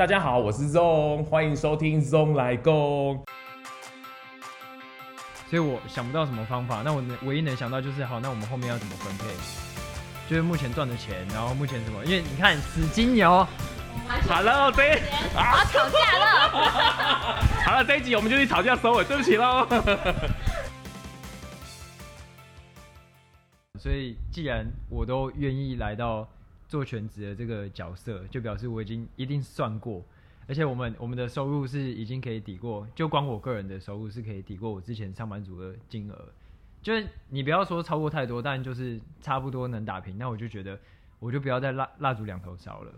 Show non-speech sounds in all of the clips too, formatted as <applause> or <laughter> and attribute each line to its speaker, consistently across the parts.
Speaker 1: 大家好，我是 Zong，欢迎收听 Zong 来攻。
Speaker 2: 所以我想不到什么方法，那我唯一能想到就是，好，那我们后面要怎么分配？就是目前赚的钱，然后目前什么？因为你看死金牛。<laughs>
Speaker 1: 好了，这
Speaker 3: 好吵架了。<laughs>
Speaker 1: 好了，这一集我们就去吵架收尾，对不起喽。<laughs>
Speaker 2: 所以既然我都愿意来到做全职的这个角色，就表示我已经一定算过，而且我们我们的收入是已经可以抵过，就光我个人的收入是可以抵过我之前上班族的金额。就是你不要说超过太多，但就是差不多能打平，那我就觉得我就不要再蜡蜡烛两头烧了。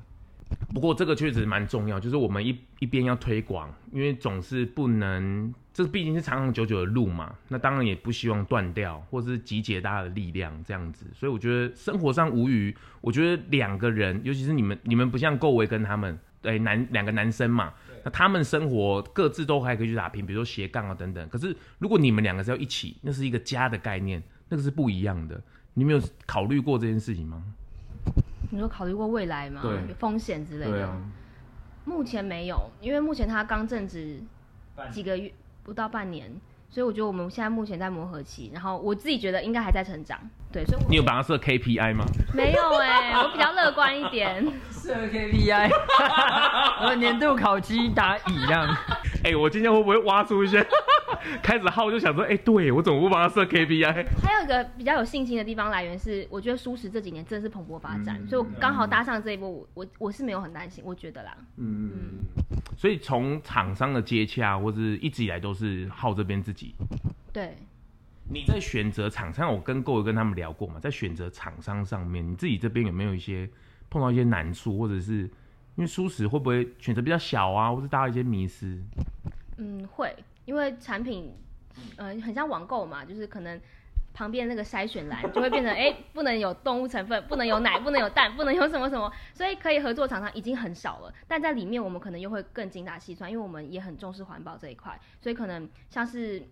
Speaker 1: 不过这个确实蛮重要，就是我们一一边要推广，因为总是不能，这毕竟是长长久久的路嘛。那当然也不希望断掉，或是集结大家的力量这样子。所以我觉得生活上无语，我觉得两个人，尤其是你们，你们不像够维跟他们，对，男两个男生嘛，那他们生活各自都还可以去打拼，比如说斜杠啊等等。可是如果你们两个是要一起，那是一个家的概念，那个是不一样的。你没有考虑过这件事情吗？
Speaker 3: 你说考虑过未来吗？有风险之类的。啊、目前没有，因为目前他刚正职几个月，不到半年，所以我觉得我们现在目前在磨合期。然后我自己觉得应该还在成长。对，所以
Speaker 1: 你有把它设 KPI 吗？<laughs>
Speaker 3: 没有哎、欸，我比较乐观一点。<laughs>
Speaker 2: 设 KPI，<laughs> 我年度考绩打乙这样。
Speaker 1: 哎、欸，我今天会不会挖出一些？<laughs> 开始号就想说，哎、欸，对我怎么不帮他设 KPI？
Speaker 3: 还有一个比较有信心的地方来源是，我觉得舒适这几年真的是蓬勃发展，嗯、所以我刚好搭上这一波，我我我是没有很担心，我觉得啦。嗯嗯。
Speaker 1: 所以从厂商的接洽，或是一直以来都是浩这边自己。
Speaker 3: 对。
Speaker 1: 你在选择厂商，我跟各位跟他们聊过嘛，在选择厂商上面，你自己这边有没有一些碰到一些难处，或者是因为舒适会不会选择比较小啊，或是大家一些迷失？
Speaker 3: 嗯，会。因为产品，呃，很像网购嘛，就是可能旁边那个筛选栏就会变成，<laughs> 哎，不能有动物成分，不能有奶，不能有蛋，不能有什么什么，所以可以合作厂商已经很少了。但在里面，我们可能又会更精打细算，因为我们也很重视环保这一块，所以可能像是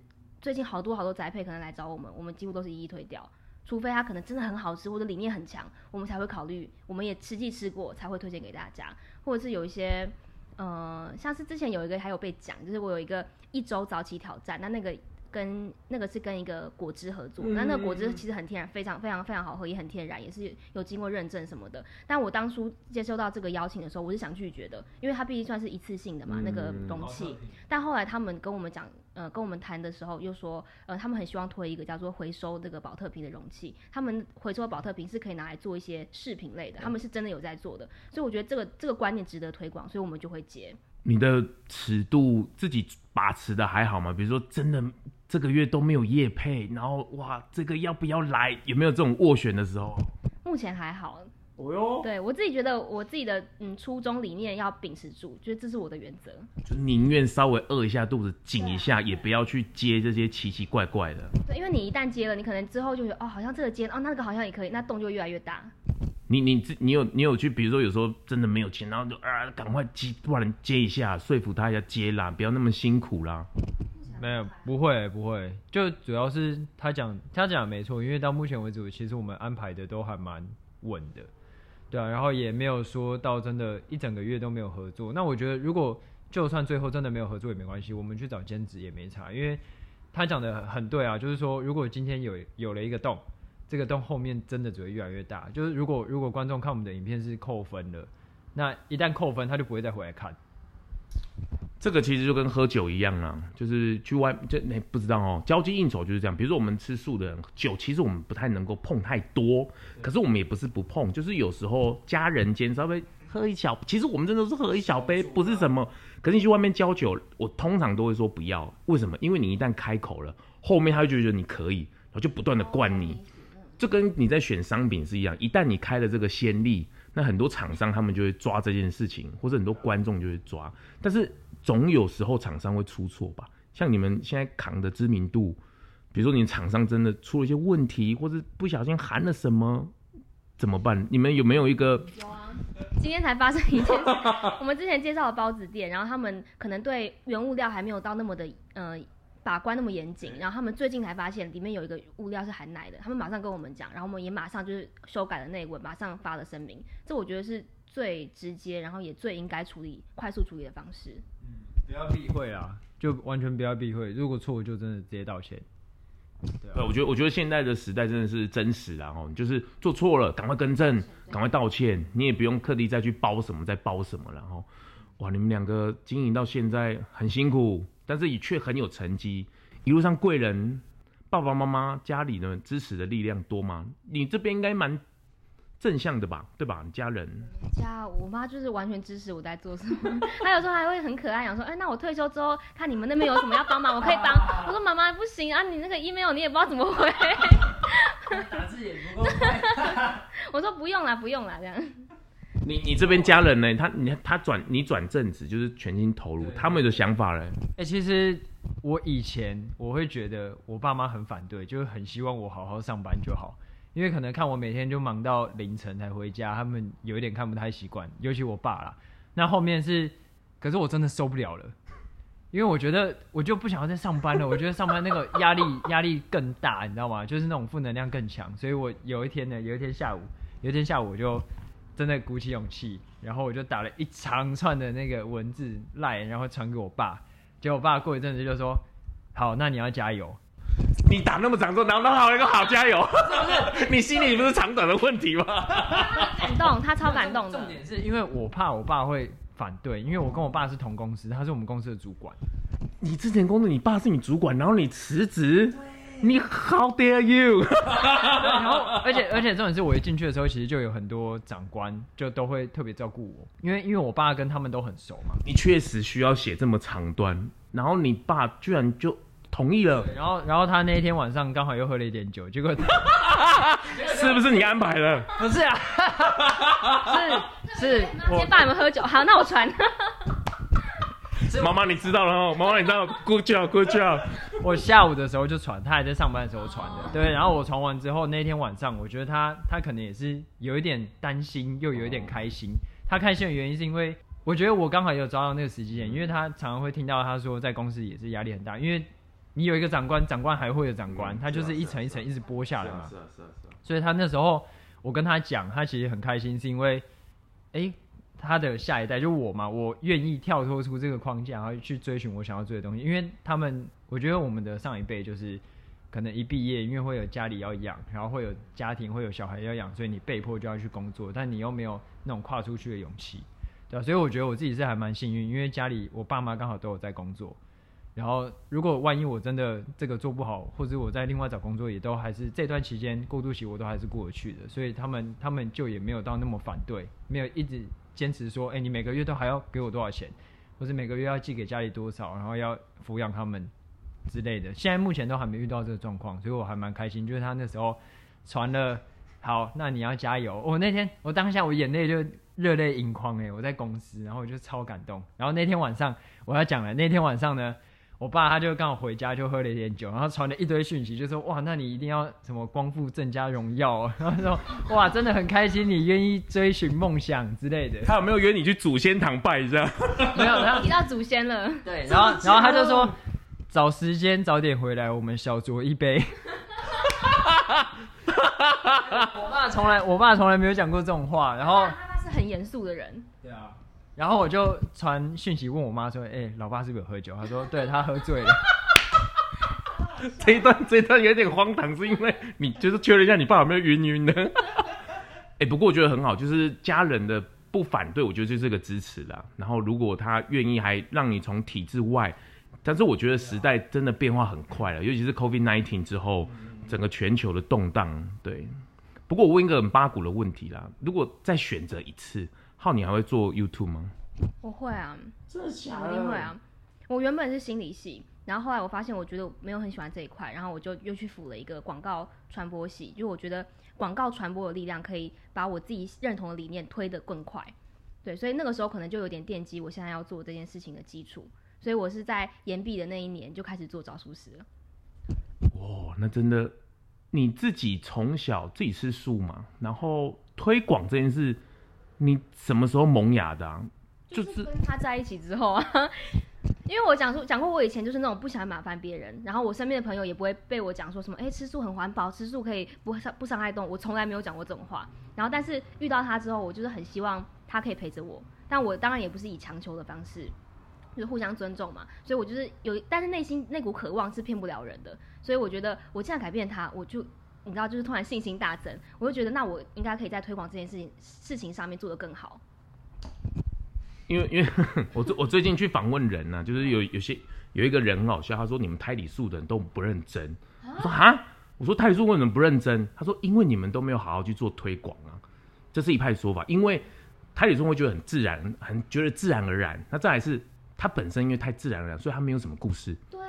Speaker 3: 最近好多好多宅配可能来找我们，我们几乎都是一一推掉，除非它可能真的很好吃或者理念很强，我们才会考虑，我们也实际吃过才会推荐给大家，或者是有一些。呃，像是之前有一个还有被讲，就是我有一个一周早起挑战，那那个跟那个是跟一个果汁合作，那、嗯、那个果汁其实很天然，非常非常非常好喝，也很天然，也是有经过认证什么的。但我当初接收到这个邀请的时候，我是想拒绝的，因为它毕竟算是一次性的嘛，嗯、那个容器。但后来他们跟我们讲。呃，跟我们谈的时候又说，呃，他们很希望推一个叫做回收这个宝特瓶的容器。他们回收的宝特瓶是可以拿来做一些饰品类的，他们是真的有在做的。所以我觉得这个这个观念值得推广，所以我们就会接。
Speaker 1: 你的尺度自己把持的还好吗？比如说真的这个月都没有业配，然后哇，这个要不要来？有没有这种斡旋的时候？
Speaker 3: 目前还好。
Speaker 1: 哦哟，
Speaker 3: 对我自己觉得，我自己的嗯初衷理念要秉持住，觉得这是我的原则，
Speaker 1: 就宁愿稍微饿一下肚子，紧一下，也不要去接这些奇奇怪怪的。
Speaker 3: 对，因为你一旦接了，你可能之后就觉得哦，好像这个接哦，那个好像也可以，那洞就越来越大。
Speaker 1: 你你你有你有去，比如说有时候真的没有钱，然后就啊赶快接，不然接一下，说服他一下接啦，不要那么辛苦啦。
Speaker 2: 没有，不会不会，就主要是他讲他讲没错，因为到目前为止，其实我们安排的都还蛮稳的。对啊，然后也没有说到真的，一整个月都没有合作。那我觉得，如果就算最后真的没有合作也没关系，我们去找兼职也没差。因为他讲的很对啊，就是说，如果今天有有了一个洞，这个洞后面真的只会越来越大。就是如果如果观众看我们的影片是扣分的，那一旦扣分，他就不会再回来看。
Speaker 1: 这个其实就跟喝酒一样啊，就是去外就那、欸、不知道哦，交际应酬就是这样。比如说我们吃素的人，酒其实我们不太能够碰太多，可是我们也不是不碰，就是有时候家人间稍微喝一小，其实我们真的是喝一小杯，不是什么。可是你去外面交酒，我通常都会说不要，为什么？因为你一旦开口了，后面他就觉得你可以，然后就不断的灌你，就跟你在选商品是一样，一旦你开了这个先例，那很多厂商他们就会抓这件事情，或者很多观众就会抓，但是。总有时候厂商会出错吧，像你们现在扛的知名度，比如说你厂商真的出了一些问题，或者不小心含了什么，怎么办？你们有没有一个？有啊，
Speaker 3: 今天才发生一件事。我们之前介绍的包子店，然后他们可能对原物料还没有到那么的呃把关那么严谨，然后他们最近才发现里面有一个物料是含奶的，他们马上跟我们讲，然后我们也马上就是修改了内文，马上发了声明。这我觉得是。最直接，然后也最应该处理、快速处理的方式。
Speaker 2: 嗯，不要避讳啊，就完全不要避讳。如果错，就真的直接道歉。对，啊、
Speaker 1: 对，我觉得，我觉得现在的时代真的是真实啊！哦，就是做错了，赶快更正，赶快道歉，你也不用刻意再去包什么，再包什么。然后，哇，你们两个经营到现在很辛苦，但是你却很有成绩，一路上贵人、爸爸妈妈、家里的支持的力量多吗？你这边应该蛮。正向的吧，对吧？你家人
Speaker 3: 家，我妈就是完全支持我在做什么。<laughs> 她有时候还会很可爱，讲说：“哎、欸，那我退休之后，看你们那边有什么要帮忙，我可以帮。<laughs> ”我说：“妈妈不行啊，你那个 email 你也不知道怎么回。<laughs> ”
Speaker 2: 打字也不够。
Speaker 3: 我说：“不用了，不用了。”这样。
Speaker 1: 你你这边家人呢？他你他转你转正职就是全心投入，他们的想法呢？
Speaker 2: 哎、欸，其实我以前我会觉得我爸妈很反对，就是很希望我好好上班就好。因为可能看我每天就忙到凌晨才回家，他们有一点看不太习惯，尤其我爸啦。那后面是，可是我真的受不了了，因为我觉得我就不想要再上班了。我觉得上班那个压力压力更大，你知道吗？就是那种负能量更强。所以我有一天呢，有一天下午，有一天下午我就真的鼓起勇气，然后我就打了一长串的那个文字赖，然后传给我爸。结果我爸过一阵子就说：“好，那你要加油。”
Speaker 1: 你打那么长之后，然后好一个好加油，<laughs> 你心里不是长短的问题吗？
Speaker 3: 感动，他超感动的。
Speaker 2: 重点是因为我怕我爸会反对，因为我跟我爸是同公司，他是我们公司的主管。
Speaker 1: 你之前工作，你爸是你主管，然后你辞职，你 How dare you？<laughs>
Speaker 2: 然后，而且而且重点是我一进去的时候，其实就有很多长官就都会特别照顾我，因为因为我爸跟他们都很熟嘛。
Speaker 1: 你确实需要写这么长段，然后你爸居然就。同意了，
Speaker 2: 然后然后他那一天晚上刚好又喝了一点酒，结果 <laughs>
Speaker 1: 是不是你安排的？
Speaker 2: 不是啊，是 <laughs> 是，
Speaker 3: 我先爸你们喝酒，好，那我传。
Speaker 1: 妈妈你知道了哦，妈妈你知道，Good job，Good job。
Speaker 2: 我下午的时候就传，他还在上班的时候传的，对。然后我传完之后，那天晚上我觉得他他可能也是有一点担心，又有一点开心。他开心的原因是因为我觉得我刚好也有抓到那个时机点，因为他常常会听到他说在公司也是压力很大，因为。你有一个长官，长官还会有长官，他就是一层一层一直剥下来嘛。是啊是啊是啊。所以他那时候，我跟他讲，他其实很开心，是因为，哎，他的下一代就我嘛，我愿意跳脱出这个框架，然后去追寻我想要追的东西。因为他们，我觉得我们的上一辈就是，可能一毕业，因为会有家里要养，然后会有家庭，会有小孩要养，所以你被迫就要去工作，但你又没有那种跨出去的勇气，对吧？所以我觉得我自己是还蛮幸运，因为家里我爸妈刚好都有在工作。然后，如果万一我真的这个做不好，或者我在另外找工作，也都还是这段期间过渡期，我都还是过得去的。所以他们他们就也没有到那么反对，没有一直坚持说，哎，你每个月都还要给我多少钱，或是每个月要寄给家里多少，然后要抚养他们之类的。现在目前都还没遇到这个状况，所以我还蛮开心。就是他那时候传了，好，那你要加油。我那天我当下我眼泪就热泪盈眶哎，我在公司，然后我就超感动。然后那天晚上我要讲了，那天晚上呢。我爸他就刚好回家，就喝了一点酒，然后传了一堆讯息，就说哇，那你一定要什么光复郑家荣耀啊，<laughs> 然后说哇，真的很开心，你愿意追寻梦想之类的。
Speaker 1: 他有没有约你去祖先堂拜一下？<laughs>
Speaker 2: 没有，他
Speaker 3: 提到祖先了。
Speaker 2: 对，然后然后他就说找时间早点回来，我们小酌一杯。<laughs> 我爸从来我爸从来没有讲过这种话，然后
Speaker 3: 他爸是很严肃的人。
Speaker 2: 对啊。然后我就传讯息问我妈说：“哎、老爸是不是有喝酒？”她说：“对，他喝醉了。<laughs> ”
Speaker 1: 这一段这一段有点荒唐，是因为你就是确认一下你爸有没有晕晕的。哎、不过我觉得很好，就是家人的不反对，我觉得就是个支持啦。然后如果他愿意，还让你从体制外，但是我觉得时代真的变化很快了，尤其是 COVID-19 之后，整个全球的动荡。对，不过我问一个很八股的问题啦，如果再选择一次。浩，你还会做 YouTube 吗？
Speaker 3: 我会啊，
Speaker 1: 真的假的？
Speaker 3: 我一定会啊。我原本是心理系，然后后来我发现我觉得我没有很喜欢这一块，然后我就又去辅了一个广告传播系，就我觉得广告传播的力量可以把我自己认同的理念推得更快。对，所以那个时候可能就有点奠基我现在要做这件事情的基础。所以我是在研毕的那一年就开始做找书师了。
Speaker 1: 哇，那真的你自己从小自己吃素嘛，然后推广这件事。你什么时候萌芽的啊？
Speaker 3: 就是跟他在一起之后啊，<laughs> 因为我讲说讲过，我以前就是那种不想麻烦别人，然后我身边的朋友也不会被我讲说什么，哎、欸，吃素很环保，吃素可以不伤不伤害动物，我从来没有讲过这种话。然后但是遇到他之后，我就是很希望他可以陪着我，但我当然也不是以强求的方式，就是互相尊重嘛。所以我就是有，但是内心那股渴望是骗不了人的。所以我觉得我现在改变他，我就你知道，就是突然信心大增，我就觉得那我应该可以在推广这件事情事情上面做得更好。
Speaker 1: 因为因为我最我最近去访问人呢、啊，就是有有些有一个人很好笑，他说你们胎里素的人都不认真。我说啊，我说胎里素为什么不认真？他说因为你们都没有好好去做推广啊，这是一派说法。因为胎里素会觉得很自然，很觉得自然而然。那再来是他本身因为太自然而然，所以他没有什么故事。
Speaker 3: 对。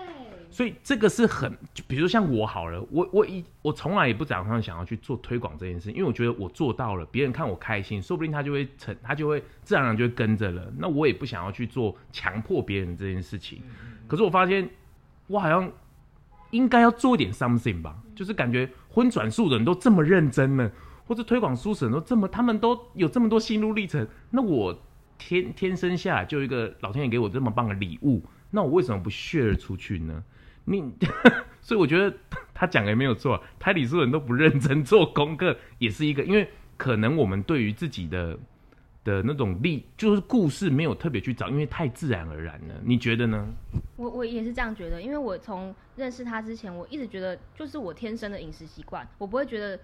Speaker 1: 所以这个是很，就比如像我好了，我我一我从来也不打算想要去做推广这件事，因为我觉得我做到了，别人看我开心，说不定他就会成，他就会自然而然就会跟着了。那我也不想要去做强迫别人这件事情。可是我发现，我好像应该要做一点 something 吧，就是感觉荤转素的人都这么认真了，或者推广素食人都这么，他们都有这么多心路历程，那我天天生下来就一个老天爷给我这么棒的礼物，那我为什么不 share 出去呢？你，<laughs> 所以我觉得他讲的也没有错，胎里素人都不认真做功课，也是一个，因为可能我们对于自己的的那种力，就是故事没有特别去找，因为太自然而然了。你觉得呢？
Speaker 3: 我我也是这样觉得，因为我从认识他之前，我一直觉得就是我天生的饮食习惯，我不会觉得，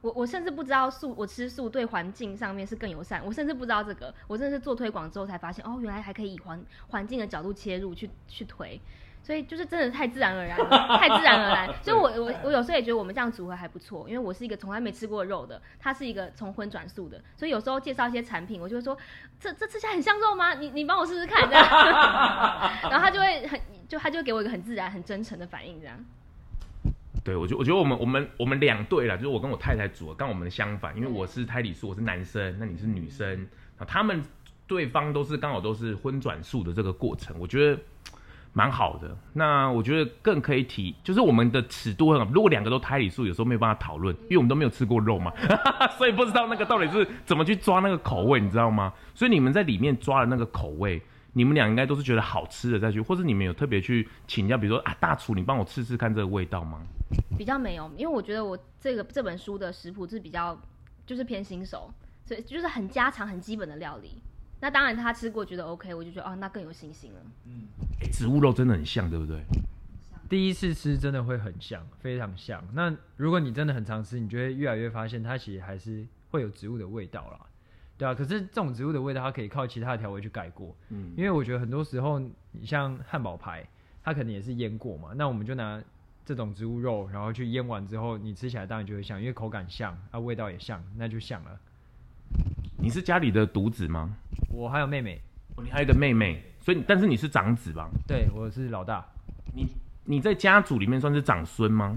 Speaker 3: 我我甚至不知道素，我吃素对环境上面是更友善，我甚至不知道这个，我真的是做推广之后才发现，哦，原来还可以以环环境的角度切入去去推。所以就是真的太自然而然了，<laughs> 太自然而然。所以我我我有时候也觉得我们这样组合还不错，因为我是一个从来没吃过肉的，他是一个从荤转素的，所以有时候介绍一些产品，我就会说，这这吃起来很像肉吗？你你帮我试试看这样，<laughs> 然后他就会很就他就会给我一个很自然、很真诚的反应这样。
Speaker 1: 对，我觉我觉得我们我们我们两对了，就是我跟我太太组合，跟我们的相反，因为我是胎里素，我是男生，那你是女生，啊，他们对方都是刚好都是荤转素的这个过程，我觉得。蛮好的，那我觉得更可以提，就是我们的尺度很好。如果两个都胎里素，有时候没有办法讨论，因为我们都没有吃过肉嘛，<laughs> 所以不知道那个到底是怎么去抓那个口味，你知道吗？所以你们在里面抓的那个口味，你们俩应该都是觉得好吃的再去，或是你们有特别去请教，比如说啊，大厨，你帮我试试看这个味道吗？
Speaker 3: 比较没有，因为我觉得我这个这本书的食谱是比较就是偏新手，所以就是很家常、很基本的料理。那当然，他吃过觉得 OK，我就觉得哦，那更有信心了。嗯，
Speaker 1: 植物肉真的很像，对不对？
Speaker 2: 第一次吃真的会很像，非常像。那如果你真的很常吃，你就会越来越发现它其实还是会有植物的味道啦，对啊。可是这种植物的味道，它可以靠其他的调味去盖过。嗯，因为我觉得很多时候，你像汉堡排，它可能也是腌过嘛。那我们就拿这种植物肉，然后去腌完之后，你吃起来当然就会像，因为口感像啊，味道也像，那就像了。
Speaker 1: 你是家里的独子吗？
Speaker 2: 我还有妹妹，
Speaker 1: 哦，你还有一个妹妹，所以但是你是长子吧？
Speaker 2: 对，我是老大。
Speaker 1: 你你在家族里面算是长孙吗？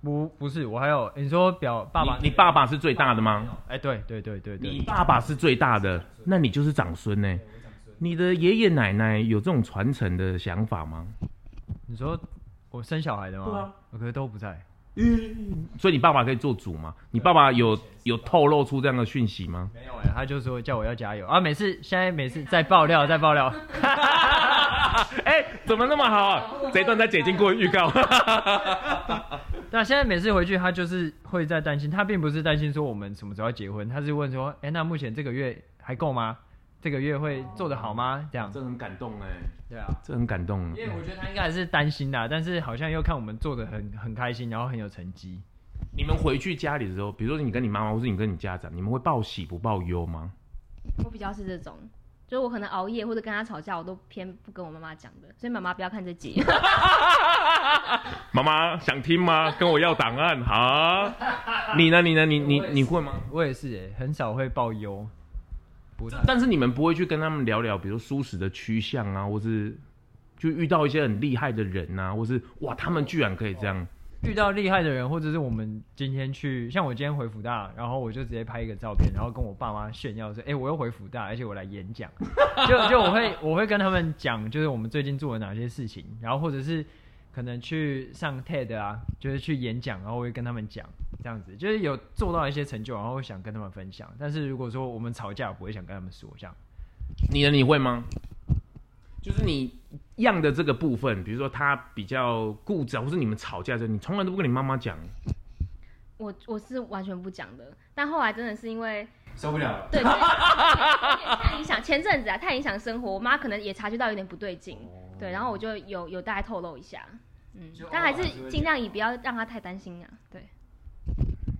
Speaker 2: 不，不是，我还有你说表爸爸，
Speaker 1: 你爸爸是最大的吗？
Speaker 2: 哎，对对对对对，
Speaker 1: 你爸爸是最大的，那你就是长孙呢？你的爷爷奶奶有这种传承的想法吗？
Speaker 2: 你说我生小孩的吗？对啊，我可是都不在。
Speaker 1: 嗯，所以你爸爸可以做主吗？你爸爸有有透露出这样的讯息吗？
Speaker 2: 没有哎、欸，他就说叫我要加油啊！每次现在每次在爆料，<laughs> 在爆料。<laughs>
Speaker 1: 哎、欸，怎么那么好、啊？这一段在解禁过预告。<laughs>
Speaker 2: 对啊，现在每次回去，他就是会在担心，他并不是担心说我们什么时候要结婚，他是问说，哎、欸，那目前这个月还够吗？这个月会做得好吗？这样，
Speaker 1: 这很感动哎。
Speaker 2: 对啊，
Speaker 1: 这很感动。
Speaker 2: 因为我觉得他应该还是担心的，但是好像又看我们做的很很开心，然后很有成绩。
Speaker 1: 你们回去家里的时候，比如说你跟你妈妈，或是你跟你家长，你们会报喜不报忧吗？
Speaker 3: 我比较是这种，就是我可能熬夜或者跟他吵架，我都偏不跟我妈妈讲的。所以妈妈不要看这集。<laughs>
Speaker 1: 妈妈想听吗？<laughs> 跟我要档案好。<laughs> 你呢？你呢？你你你会吗？
Speaker 2: 我也是哎，很少会报忧。
Speaker 1: 但是你们不会去跟他们聊聊，比如说蔬食的趋向啊，或是就遇到一些很厉害的人啊，或是哇，他们居然可以这样
Speaker 2: 遇到厉害的人，或者是我们今天去，像我今天回福大，然后我就直接拍一个照片，然后跟我爸妈炫耀说，哎、欸，我又回福大，而且我来演讲，就就我会我会跟他们讲，就是我们最近做了哪些事情，然后或者是可能去上 TED 啊，就是去演讲，然后我会跟他们讲。这样子就是有做到一些成就，然后会想跟他们分享。但是如果说我们吵架，我不会想跟他们说这样。
Speaker 1: 你的？你会吗？就是你样的这个部分，比如说他比较固执，或是你们吵架的时候，你从来都不跟你妈妈讲。
Speaker 3: 我我是完全不讲的。但后来真的是因为
Speaker 2: 受不了了。<laughs>
Speaker 3: 对，对太影响。前阵子啊，太影响生活，我妈可能也察觉到有点不对劲，对，然后我就有有大概透露一下，嗯，但还是尽量以不要让她太担心啊，对。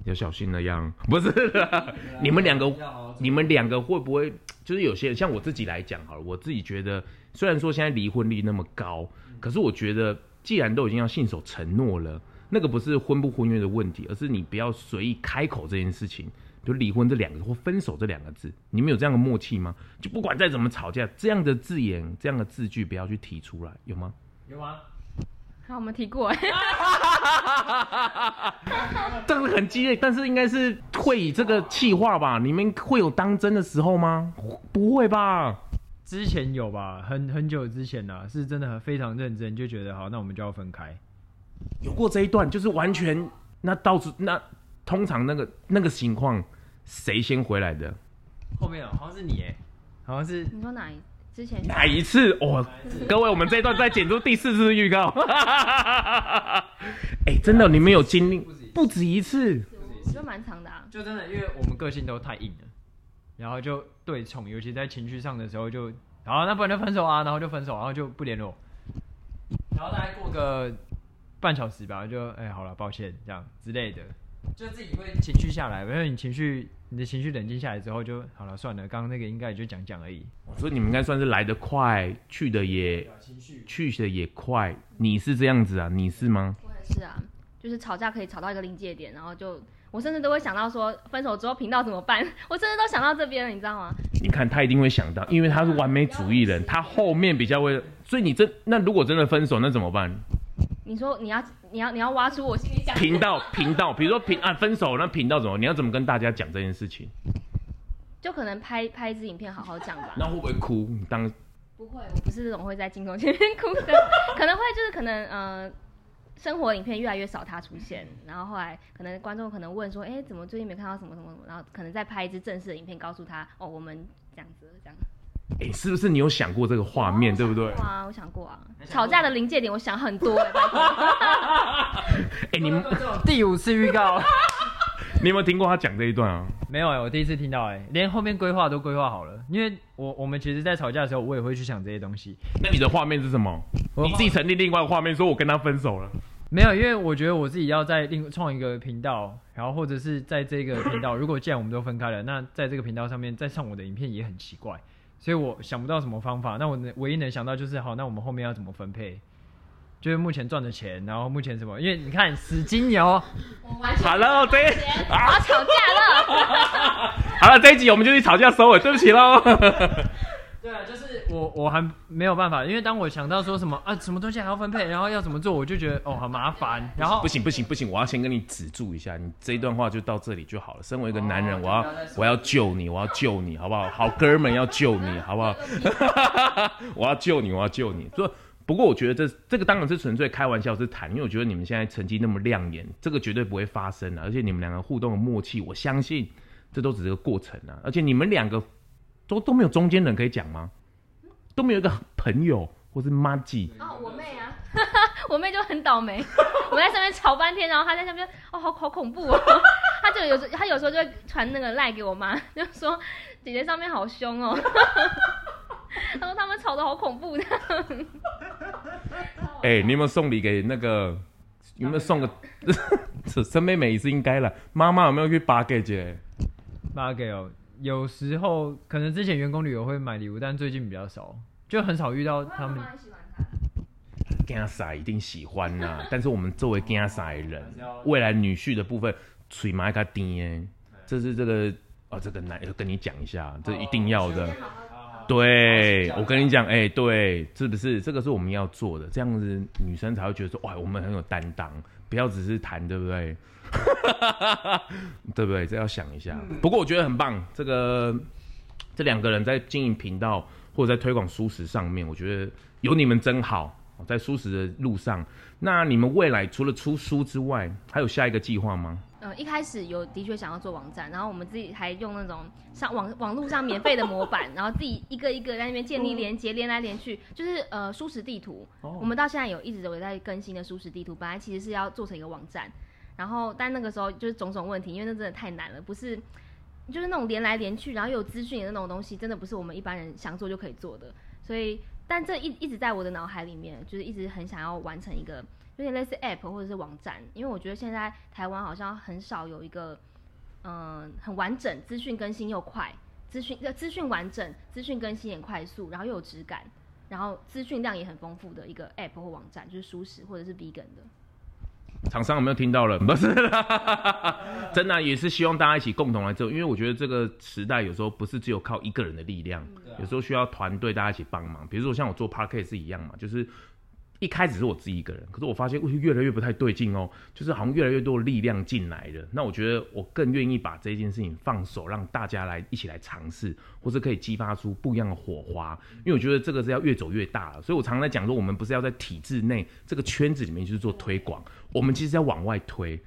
Speaker 1: 要小心了样，<laughs> 不是啦，你们两个，你们两个会不会就是有些人像我自己来讲好了，我自己觉得，虽然说现在离婚率那么高，可是我觉得既然都已经要信守承诺了，那个不是婚不婚约的问题，而是你不要随意开口这件事情，就离婚这两个字或分手这两个字，你们有这样的默契吗？就不管再怎么吵架，这样的字眼、这样的字句不要去提出来，有吗？
Speaker 2: 有吗？
Speaker 3: 好，我们提过。<laughs>
Speaker 1: 这个很激烈，但是应该是会以这个气话吧？你们会有当真的时候吗？不会吧？
Speaker 2: 之前有吧，很很久之前呢、啊，是真的非常认真，就觉得好，那我们就要分开。
Speaker 1: 有过这一段，就是完全那到处那通常那个那个情况，谁先回来的？
Speaker 2: 后面好像是你哎，好像是
Speaker 3: 你说哪一？之前
Speaker 1: 哪一次哦？各位，我们这一段再剪出第四次预告。<laughs> 哎、欸，真的，你们有经历不止一次，
Speaker 3: 就蛮长的啊。
Speaker 2: 就真的，因为我们个性都太硬了，然后就对冲，尤其在情绪上的时候就，好，那不然就分手啊，然后就分手，然后就不联络，然后大概过个半小时吧，就哎、欸，好了，抱歉，这样之类的。就自己会情绪下来，因为你情绪，你的情绪冷静下来之后就好了，算了。刚刚那个应该也就讲讲而已。
Speaker 1: 所以你们应该算是来得快，去的也，去的也快。你是这样子啊？你是吗？
Speaker 3: 我也是啊，就是吵架可以吵到一个临界点，然后就我甚至都会想到说，分手之后频道怎么办？<laughs> 我甚至都想到这边了，你知道吗？
Speaker 1: 你看他一定会想到，因为他是完美主义人，他后面比较会。所以你真那如果真的分手，那怎么办？
Speaker 3: 你说你要你要你要挖出我心里想
Speaker 1: 频道频道，比如说频啊分手那频道怎么？你要怎么跟大家讲这件事情？
Speaker 3: 就可能拍拍一支影片好好讲吧。
Speaker 1: 那会不会哭？你当
Speaker 3: 不会，我不是这种会在镜头前面哭的，<laughs> 可能会就是可能呃生活影片越来越少他出现，然后后来可能观众可能问说，哎、欸，怎么最近没看到什么什么什么？然后可能再拍一支正式的影片告诉他，哦，我们这样子这样。
Speaker 1: 哎、欸，是不是你有想过这个画面，哦、对不对？
Speaker 3: 啊，我想过啊，吵架的临界点，我想很多、<laughs> 欸。
Speaker 1: 哎、欸，你们
Speaker 2: 第五次预告，<laughs>
Speaker 1: 你有没有听过他讲这一段啊？
Speaker 2: 没有哎、欸，我第一次听到哎、欸，连后面规划都规划好了。因为我我们其实，在吵架的时候，我也会去想这些东西。
Speaker 1: 那你的画面是什么？你自己成立另外一个画面，说我跟他分手了。
Speaker 2: 没有，因为我觉得我自己要在另创一个频道，然后或者是在这个频道，如果既然我们都分开了，那在这个频道上面再上我的影片也很奇怪。所以我想不到什么方法，那我能唯一能想到就是，好，那我们后面要怎么分配？就是目前赚的钱，然后目前什么？因为你看死金牛，
Speaker 1: 好了，这一
Speaker 3: 我要吵架了。
Speaker 1: 好了，这一集我们就去吵架收尾，对不起喽。<laughs>
Speaker 2: 对啊，就是我我还没有办法，因为当我想到说什么啊，什么东西还要分配，然后要怎么做，我就觉得哦，好麻烦。然后
Speaker 1: 不行不行不行，我要先跟你止住一下，你这一段话就到这里就好了。身为一个男人，哦、我要我要救你，我要救你，好不好？好哥们要救你，好不好？我要救你，我要救你。说不过我觉得这这个当然是纯粹开玩笑是谈，因为我觉得你们现在成绩那么亮眼，这个绝对不会发生的。而且你们两个互动的默契，我相信这都只是个过程啊。而且你们两个。都都没有中间人可以讲吗？都没有一个朋友或是麻吉？
Speaker 3: 哦，我妹啊，<laughs> 我妹就很倒霉。<laughs> 我在上面吵半天，然后她在下面，哦，好好恐怖哦。<laughs> 她就有时她有时候就会传那个赖给我妈，就说姐姐上面好凶哦。她说他们吵得好恐怖的。
Speaker 1: 哎、欸，你有没有送礼给那个？有没有送个？生妹妹也是应该了。妈妈有没有去八给姐？
Speaker 2: 八给哦。有时候可能之前员工旅游会买礼物，但最近比较少，就很少遇到他们。
Speaker 1: 惊傻一定喜欢呐、啊，<laughs> 但是我们作为惊傻的人，未来女婿的部分，嘴麻个甜，这是这个哦，这个男要跟你讲一下，这一定要的。对，我跟你讲，哎、欸，对，是不是？这个是我们要做的，这样子女生才会觉得说，哇，我们很有担当，不要只是谈，对不对？<laughs> 对不对？这要想一下。不过我觉得很棒，这个这两个人在经营频道或者在推广蔬食上面，我觉得有你们真好。在蔬食的路上，那你们未来除了出书之外，还有下一个计划吗？
Speaker 3: 嗯，一开始有的确想要做网站，然后我们自己还用那种上网网络上免费的模板，<laughs> 然后自己一个一个在那边建立连接，连来连去，就是呃舒适地图。Oh. 我们到现在有一直有在更新的舒适地图，本来其实是要做成一个网站。然后，但那个时候就是种种问题，因为那真的太难了，不是就是那种连来连去，然后又有资讯的那种东西，真的不是我们一般人想做就可以做的。所以，但这一一直在我的脑海里面，就是一直很想要完成一个有点类似 App 或者是网站，因为我觉得现在台湾好像很少有一个嗯、很完整、资讯更新又快、资讯呃资讯完整、资讯更新也快速，然后又有质感，然后资讯量也很丰富的一个 App 或网站，就是蔬食或者是 Vegan 的。
Speaker 1: 厂商有没有听到了？<laughs> 不是啦，真的、啊、也是希望大家一起共同来做，因为我觉得这个时代有时候不是只有靠一个人的力量，有时候需要团队大家一起帮忙。比如说像我做 Podcast 是一样嘛，就是。一开始是我自己一个人，可是我发现越来越不太对劲哦，就是好像越来越多力量进来了。那我觉得我更愿意把这件事情放手，让大家来一起来尝试，或是可以激发出不一样的火花。因为我觉得这个是要越走越大了，所以我常常在讲说，我们不是要在体制内这个圈子里面去做推广，我们其实要往外推，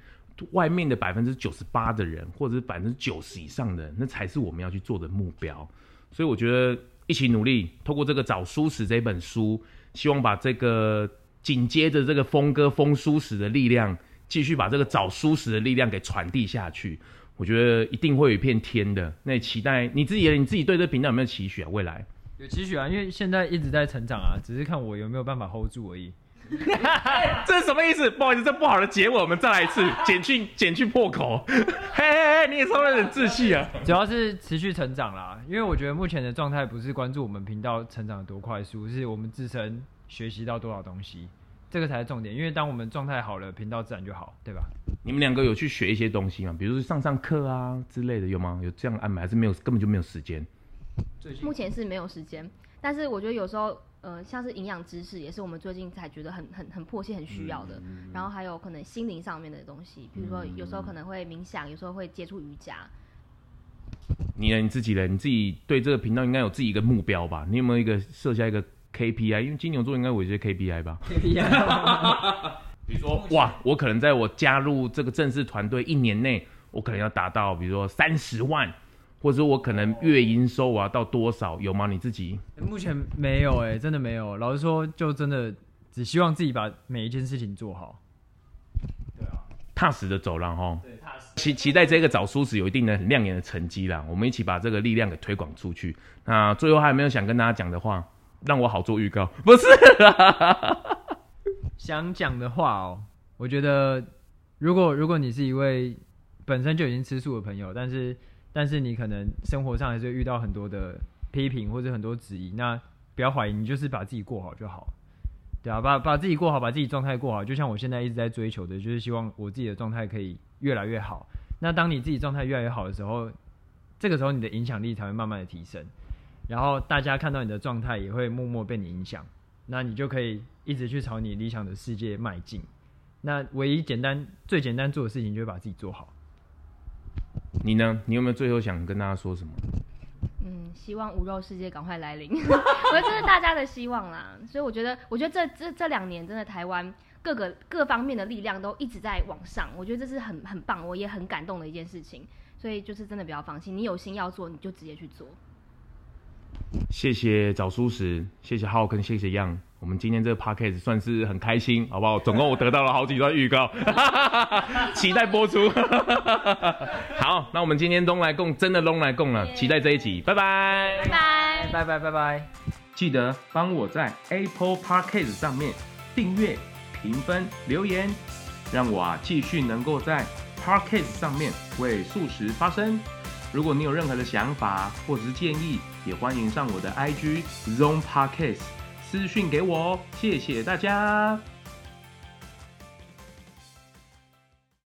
Speaker 1: 外面的百分之九十八的人，或者是百分之九十以上的人，那才是我们要去做的目标。所以我觉得一起努力，透过这个找蔬食这本书。希望把这个紧接着这个峰哥疯蔬食的力量，继续把这个找蔬食的力量给传递下去。我觉得一定会有一片天的。那也期待你自己，你自己对这频道有没有期许啊？未来
Speaker 2: 有期许啊，因为现在一直在成长啊，只是看我有没有办法 hold 住而已。<laughs>
Speaker 1: 这是什么意思？不好意思，这不好的结尾，我们再来一次，减去减去破口。<laughs> 嘿嘿嘿，你也稍微有点志气啊。
Speaker 2: 主要是持续成长啦，因为我觉得目前的状态不是关注我们频道成长有多快速，是我们自身学习到多少东西，这个才是重点。因为当我们状态好了，频道自然就好，对吧？
Speaker 1: 你们两个有去学一些东西吗？比如说上上课啊之类的，有吗？有这样安排，还是没有？根本就没有时间。
Speaker 3: 目前是没有时间，但是我觉得有时候。呃，像是营养知识，也是我们最近才觉得很很很迫切、很需要的。嗯、然后还有可能心灵上面的东西，比如说有时候可能会冥想，有时候会接触瑜伽。
Speaker 1: 你呢？你自己呢？你自己对这个频道应该有自己一个目标吧？你有没有一个设下一个 KPI？因为金牛座应该有一些 KPI 吧？KPI，<laughs> 比如说哇，我可能在我加入这个正式团队一年内，我可能要达到，比如说三十万。或者我可能月营收啊到多少有吗？你自己
Speaker 2: 目前没有哎、欸，真的没有。老实说，就真的只希望自己把每一件事情做好。
Speaker 1: 对啊，踏实的走了哈。对，踏实。期期待这个找蔬食有一定的很亮眼的成绩啦。我们一起把这个力量给推广出去。那最后还有没有想跟大家讲的话，让我好做预告？不是啦，<laughs>
Speaker 2: 想讲的话哦。我觉得，如果如果你是一位本身就已经吃素的朋友，但是但是你可能生活上还是会遇到很多的批评或者很多质疑，那不要怀疑，你就是把自己过好就好，对啊，把把自己过好，把自己状态过好，就像我现在一直在追求的，就是希望我自己的状态可以越来越好。那当你自己状态越来越好的时候，这个时候你的影响力才会慢慢的提升，然后大家看到你的状态也会默默被你影响，那你就可以一直去朝你理想的世界迈进。那唯一简单最简单做的事情就是把自己做好。
Speaker 1: 你呢？你有没有最后想跟大家说什么？
Speaker 3: 嗯，希望无肉世界赶快来临，<laughs> 我觉得这是大家的希望啦。所以我觉得，我觉得这这这两年真的台湾各个各方面的力量都一直在往上，我觉得这是很很棒，我也很感动的一件事情。所以就是真的不要放弃，你有心要做，你就直接去做。
Speaker 1: 谢谢找蔬食，谢谢浩跟谢谢样。我们今天这个 podcast 算是很开心，好不好？总共我得到了好几段预告，<laughs> 期待播出。<laughs> 好，那我们今天东来共，真的东来共了，期待这一集，拜拜，
Speaker 3: 拜拜，
Speaker 2: 拜拜，拜拜。
Speaker 1: 记得帮我在 Apple Podcast 上面订阅、评分、留言，让我啊继续能够在 podcast 上面为素食发声。如果你有任何的想法或者是建议，也欢迎上我的 IG Zone Podcast 私讯给我哦，谢谢大家。